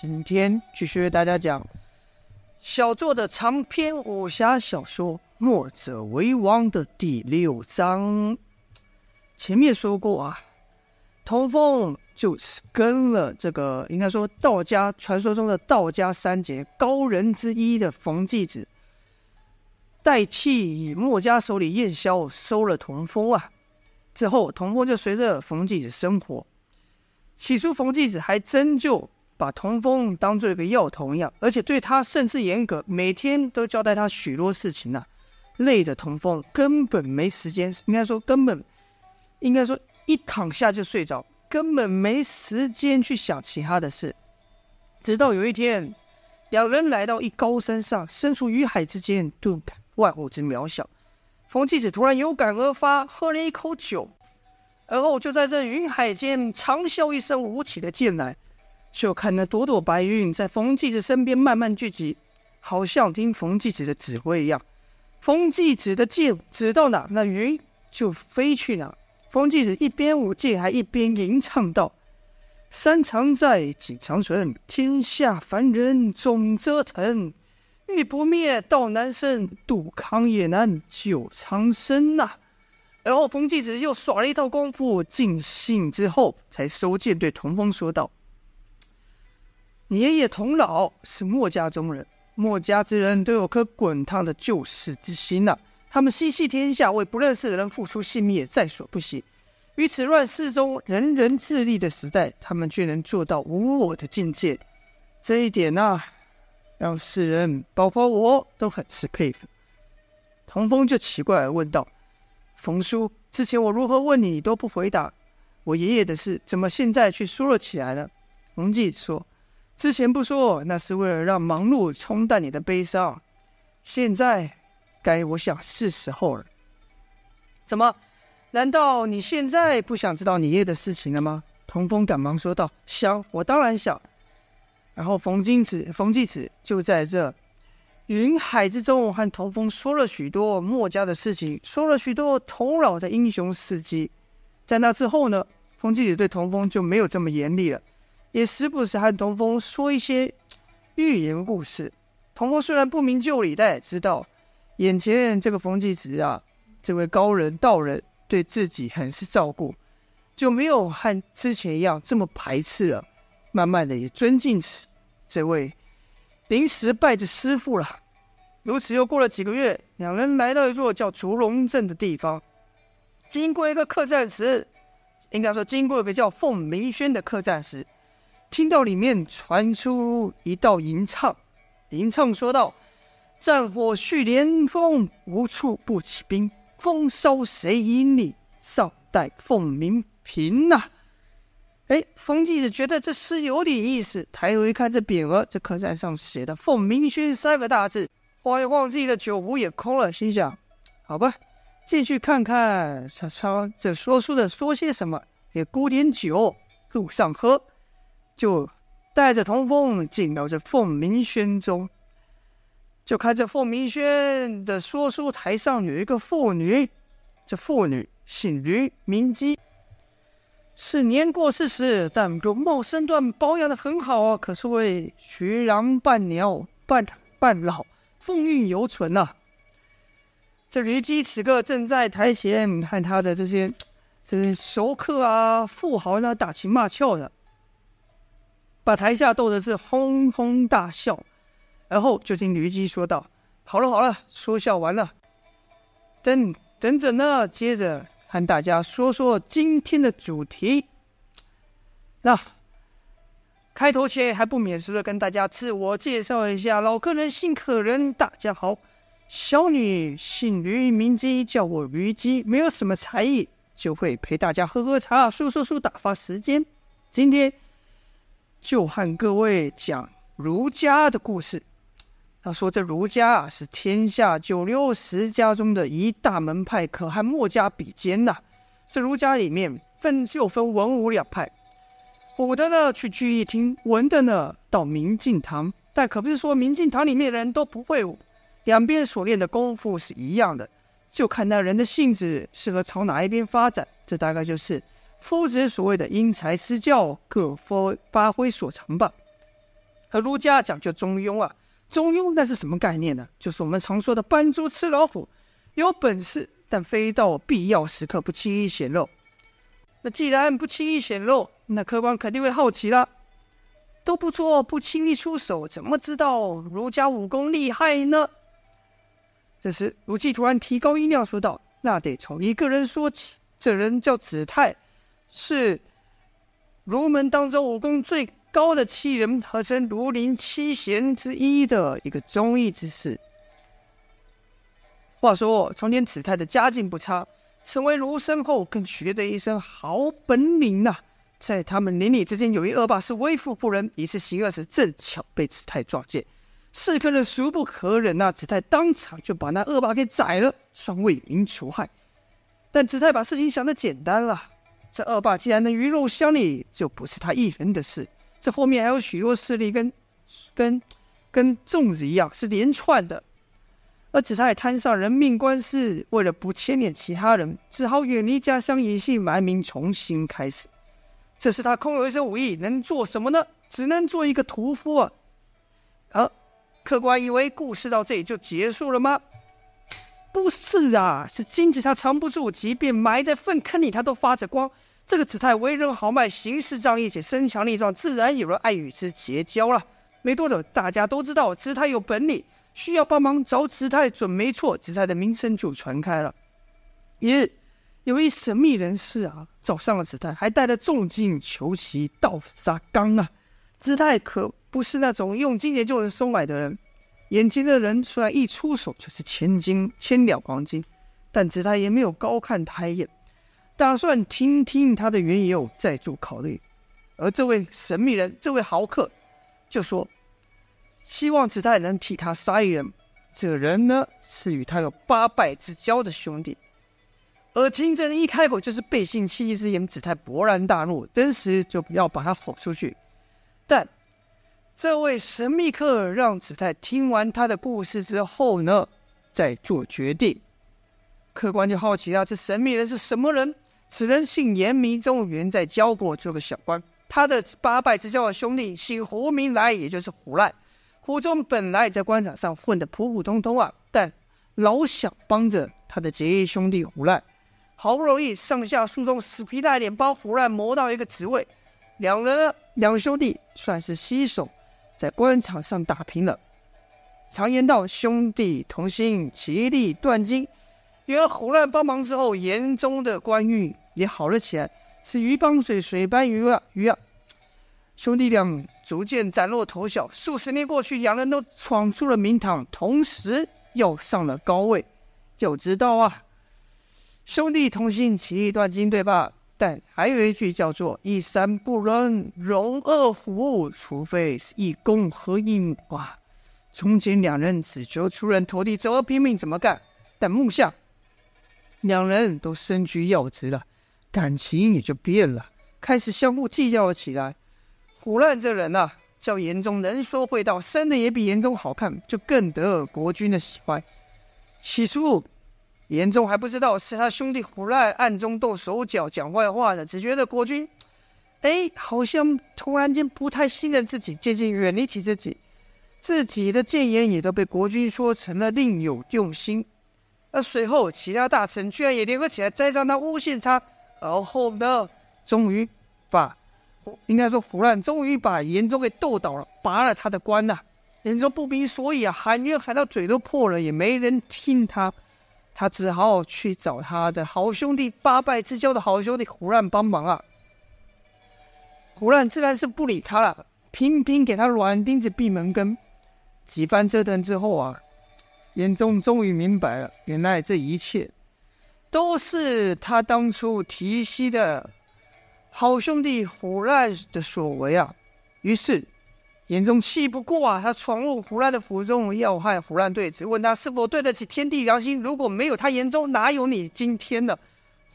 今天继续为大家讲小作的长篇武侠小说《墨者为王》的第六章。前面说过啊，童风就是跟了这个应该说道家传说中的道家三杰高人之一的冯继子，代替以墨家首领燕萧收了童风啊。之后，童风就随着冯继子生活。起初，冯继子还真就把童风当做一个药童一样，而且对他甚是严格，每天都交代他许多事情啊，累的童风根本没时间，应该说根本，应该说一躺下就睡着，根本没时间去想其他的事。直到有一天，两人来到一高山上，身处鱼海之间，顿感万物之渺小。冯继子突然有感而发，喝了一口酒，而后就在这云海间长啸一声，舞起了剑来。就看那朵朵白云在冯继子身边慢慢聚集，好像听冯继子的指挥一样。冯继子的剑指到哪，那云就飞去哪。冯继子一边舞剑，还一边吟唱道：“山常在，景长存，天下凡人总折腾。”欲不灭，道难生；杜康也难，救苍生呐、啊。而后，冯继子又耍了一套功夫，尽兴之后，才收剑对童风说道：“你爷爷童老是墨家中人，墨家之人都有颗滚烫的救世之心呐、他们心系天下，为不认识的人付出性命也在所不惜。于此乱世中，人人自立的时代，他们却能做到无我的境界。这一点呐、”让世人，包括我都很是佩服。童风就奇怪地问道：“冯叔，之前我如何问你，你都不回答。我爷爷的事，怎么现在却说了起来了？”冯继说：“之前不说，那是为了让忙碌冲淡你的悲伤。现在，该我想是时候了。怎么？难道你现在不想知道你爷爷的事情了吗？”童风赶忙说道：“想，我当然想。”然后冯金子、冯继子就在这云海之中，和童风说了许多墨家的事情，说了许多童老的英雄事迹。在那之后呢，冯继子对童风就没有这么严厉了，也时不时和童风说一些寓言故事。童风虽然不明就里，但也知道眼前这个冯继子啊，这位高人道人对自己很是照顾，就没有和之前一样这么排斥了。慢慢的也尊敬此这位临时拜的师傅了。如此又过了几个月，两人来到一座叫竹龙镇的地方，经过一个客栈时，应该说经过一个叫凤鸣轩的客栈时，听到里面传出一道吟唱，吟唱说道：“战火续连风，无处不起兵。风骚谁引领？少待凤鸣平呐。”哎，冯继子觉得这诗有点意思，抬头一看这匾额，这客栈上写的“凤鸣轩”三个大字，晃一晃自己的酒壶也空了，心想：好吧，进去看看，他他这说书的说些什么，也沽点酒，路上喝，就带着童风进到这凤鸣轩中，就看这凤鸣轩的说书台上有一个妇女，这妇女姓吕，名姬。是年过四十，但容貌身段保养的很好啊，可是为徐郎半鸟半半老，风韵犹存呐。这驴姬此刻正在台前和他的这些这些熟客啊、富豪呢打情骂俏的，把台下逗得是哄哄大笑。而后就听驴姬说道：“好了好了，说笑完了，等等着呢，接着。”和大家说说今天的主题。那开头前还不免俗的跟大家自我介绍一下，老客人姓可人，大家好，小女姓驴，名姬，叫我驴姬，没有什么才艺，就会陪大家喝喝茶，说说书，打发时间。今天就和各位讲儒家的故事。他说：“这儒家啊，是天下九流十家中的一大门派，可和墨家比肩呐。这儒家里面分就分文武两派，武的呢去聚义厅，文的呢到明镜堂。但可不是说明镜堂里面的人都不会武，两边所练的功夫是一样的，就看那人的性子适合朝哪一边发展。这大概就是夫子所谓的因材施教，各发发挥所长吧。而儒家讲究中庸啊，中庸那是什么概念呢？就是我们常说的扮猪吃老虎，有本事但非到必要时刻不轻易显露。那既然不轻易显露，那客官肯定会好奇了。都不做，不轻易出手，怎么知道儒家武功厉害呢？这时，卢季突然提高音量说道：“那得从一个人说起。这人叫子泰，是儒门当中武功最高的七人，合称儒林七贤之一的一个忠义之士。话说，从前子泰的家境不差，成为儒生后，更学得一身好本领呐、”在他们邻里之间，有一恶霸是为富不仁。一次行恶时，正巧被子泰撞见，是客人俗不可忍呐、啊。子泰当场就把那恶霸给宰了，算为民除害。但子泰把事情想得简单了，这恶霸既然能鱼肉乡里，就不是他一人的事。这后面还有许多势力跟，跟跟粽子一样是连串的。而子泰摊上人命官司，为了不牵连其他人，只好远离家乡，隐姓埋名，重新开始。这是他空有一身武艺，能做什么呢？只能做一个屠夫啊！而、啊、客官以为故事到这里就结束了吗？不是啊，是金子他藏不住，即便埋在粪坑里，他都发着光。这个子泰为人豪迈，行事仗义，且身强力壮，自然有人爱与之结交了。没多久，大家都知道子泰有本领，需要帮忙找子泰准没错，子泰的名声就传开了。一日。有一神秘人士啊，找上了子泰，还带着重金求其盗沙缸啊。子泰可不是那种用金钱就能收买的人。眼前的人虽然一出手就是千金千两黄金，但子泰也没有高看他一眼，打算听听他的缘由，再做考虑。而这位神秘人，这位豪客，就说希望子泰能替他杀一人。这人呢，是与他有八拜之交的兄弟。而听这人一开口就是背信弃义之言，子泰勃然大怒，当时就要把他吼出去。但这位神秘客让子泰听完他的故事之后呢，再做决定。客官就好奇了，这神秘人是什么人？此人姓严，名忠，原在交国做个小官。他的八拜之交的兄弟姓胡，名来，也就是胡赖。胡忠本来在官场上混得普普通通啊，但老想帮着他的结义兄弟胡赖。好不容易上下书中死皮赖脸帮胡赖谋到一个职位，两人两兄弟算是携手在官场上打拼了。常言道，兄弟同心，其利断金。有了胡乱帮忙之后，严嵩的官运也好了起来，是鱼帮水，水帮鱼啊鱼啊！兄弟俩逐渐崭露头角。数十年过去，两人都闯出了名堂，同时又上了高位。就知道啊。兄弟同心，其利断金，对吧？但还有一句叫做“一山不能容二虎”，除非是一公和一母啊。从前两人只求出人头地，怎么拼命怎么干。但目下两人都身居要职了，感情也就变了，开始相互计较了起来。胡乱这人啊，叫严嵩能说会道，生的也比严嵩好看，就更得国君的喜欢。起初。严嵩还不知道是他兄弟胡赖暗中动手脚讲坏话呢，只觉得国君，哎，好像突然间不太信任自己，渐渐远离起自己，自己的谏言也都被国君说成了另有用心。而随后其他大臣居然也联合起来栽赃他、诬陷他，而后呢，终于把，应该说胡赖终于把严嵩给斗倒了，拔了他的官呐、啊。严嵩不明所以啊，喊冤喊到嘴都破了，也没人听他。他只好去找他的好兄弟八拜之交的好兄弟胡乱帮忙啊。胡乱自然是不理他了，频频给他软钉子闭门羹。几番折腾之后啊，严嵩终于明白了，原来这一切都是他当初提携的好兄弟胡乱的所为啊。于是。严嵩气不过啊，他闯入胡赖的府中，要害胡赖对质，问他是否对得起天地良心。如果没有他严嵩，哪有你今天呢？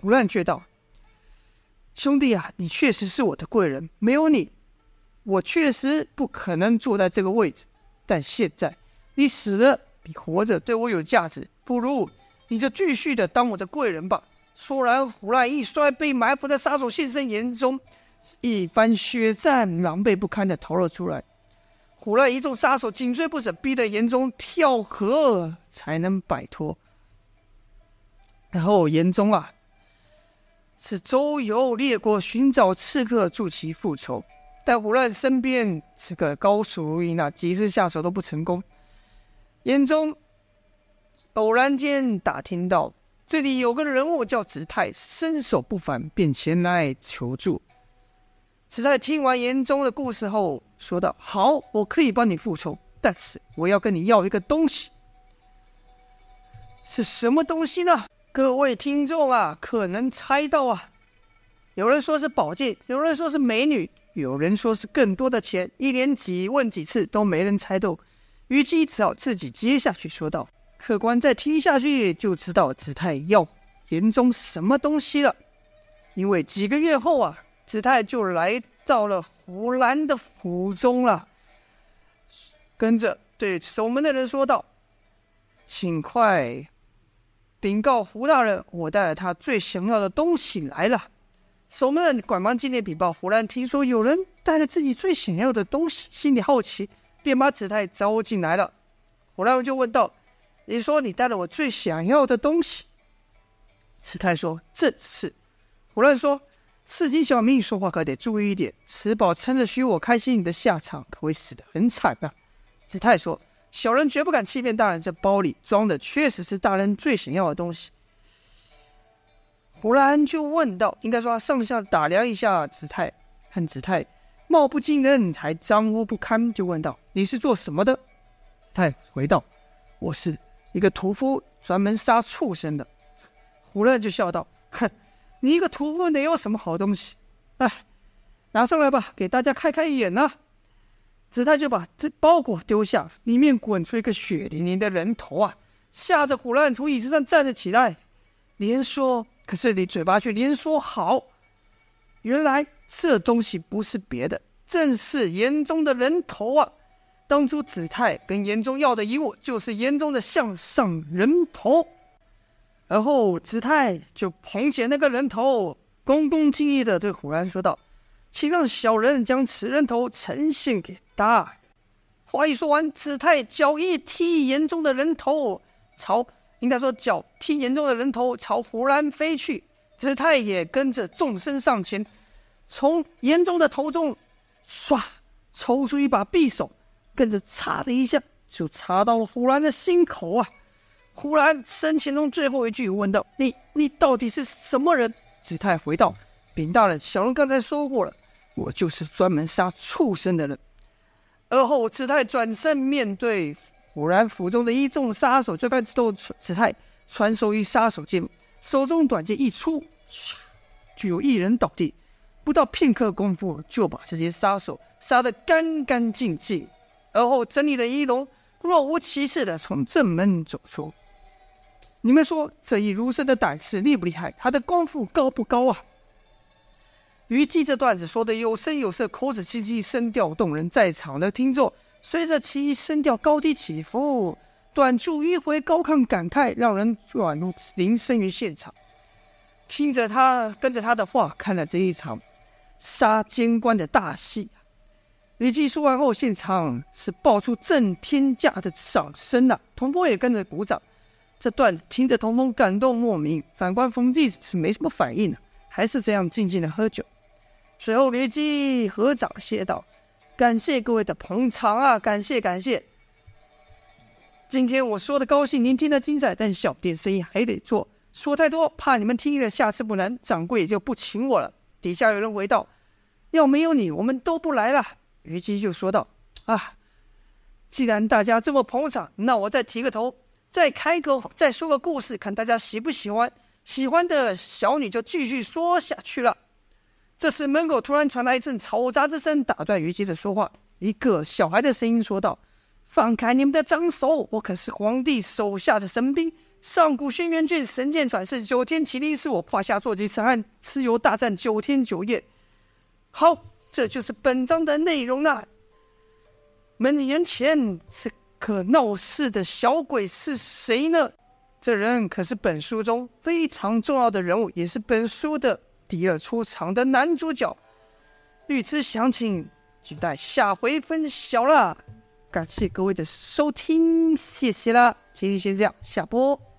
胡乱却道：“兄弟啊，你确实是我的贵人，没有你，我确实不可能坐在这个位置。但现在你死了比活着对我有价值，不如你就继续的当我的贵人吧。”说完，胡赖一摔，被埋伏的杀手现身，严中一番血战，狼狈不堪的逃了出来。虎兰一众杀手紧追不舍，逼得严宗跳河才能摆脱。然后严宗啊，是周游列国寻找刺客助其复仇，但虎兰身边是个高手如云啊，几次下手都不成功。严宗偶然间打听到这里有个人物叫子泰，身手不凡，便前来求助。子泰听完严宗的故事后，说道：“好，我可以帮你复仇，但是我要跟你要一个东西，是什么东西呢？”各位听众啊，可能猜到啊，有人说是宝剑，有人说是美女，有人说是更多的钱。一连几问几次都没人猜透，虞姬只好自己接下去说道：“客官再听下去就知道子泰要严宗什么东西了。因为几个月后啊，子泰就来到了胡兰的府中了，跟着对守门的人说道：‘请快。’”禀告胡大人，我带了他最想要的东西来了。守门人赶忙进来禀报。胡兰听说有人带了自己最想要的东西，心里好奇，便把子泰招进来了。胡兰就问道：“你说你带了我最想要的东西？”子泰说：“正是。”胡兰说：“市井小命说话可得注意一点，此宝撑着许我开心，你的下场可会死得很惨啊。”子泰说。小人绝不敢欺骗大人，这包里装的确实是大人最想要的东西。胡兰就问道：“应该说，他上下打量一下子泰，看子泰貌不惊人，还脏污不堪，就问道：‘你是做什么的？’子泰回道：‘我是一个屠夫，专门杀畜生的。’胡兰就笑道：‘哼，你一个屠夫能有什么好东西？哎，拿上来吧，给大家开开眼呐。’”子泰就把这包裹丢下，里面滚出一个血淋淋的人头啊！吓得虎兰从椅子上站了起来，连说，可是你嘴巴却连说好。原来这东西不是别的，正是严宗的人头啊！当初子泰跟严宗要的遗物，就是严宗的项上人头。而后子泰就捧起那个人头，恭恭敬敬地对虎兰说道。请让小人将此人头呈现给大。话一说完，子泰脚一踢严宗的人头，朝应该说脚踢严宗的人头朝胡兰飞去。子泰也跟着纵身上前，从严宗的头中唰抽出一把匕首，跟着嚓的一下就插到了胡兰的心口啊！胡然深情中最后一句问道：“你你到底是什么人？”子泰回道：“禀大人，小人刚才说过了。”我就是专门杀畜生的人。而后，子泰转身面对虎兰府中的一众杀手，就看到子泰传授一杀手剑，手中短剑一出，唰，就有一人倒地。不到片刻功夫，就把这些杀手杀得干干净净。而后，整理了仪容，若无其事的从正门走出。你们说，这一儒生的胆识厉不厉害？他的功夫高不高啊？虞姬这段子说的有声有色，口齿清晰，声调动人，在场的听众随着其声调高低起伏，短促迂回，高亢感慨，让人宛如临身于现场，听着他跟着他的话，看了这一场杀奸官的大戏。虞姬说完后，现场是爆出震天价的掌声呐、啊，童波也跟着鼓掌。这段子听得童风感动莫名，反观冯骥是没什么反应呢、还是这样静静的喝酒。随后，虞姬合掌谢道：“感谢各位的捧场啊，感谢感谢。今天我说的高兴，您听得精彩，但小店生意还得做，说太多怕你们听了下次不来，掌柜也就不请我了。”底下有人回道：“要没有你，我们都不来了。”虞姬就说道：“啊，既然大家这么捧场，那我再提个头，再开个，再说个故事，看大家喜不喜欢。喜欢的小女就继续说下去了。”这时，门口突然传来一阵嘈杂之声，打断虞姬的说话。一个小孩的声音说道：“放开你们的脏手！我可是皇帝手下的神兵，上古轩辕剑，神剑转世，九天麒麟是我胯下坐骑，此案蚩尤大战九天九夜。”好，这就是本章的内容了。门帘前是可闹事的小鬼是谁呢？这人可是本书中非常重要的人物，也是本书的。第二出场的男主角，欲知详情，就待下回分晓了。感谢各位的收听，谢谢啦！今天先这样，下播。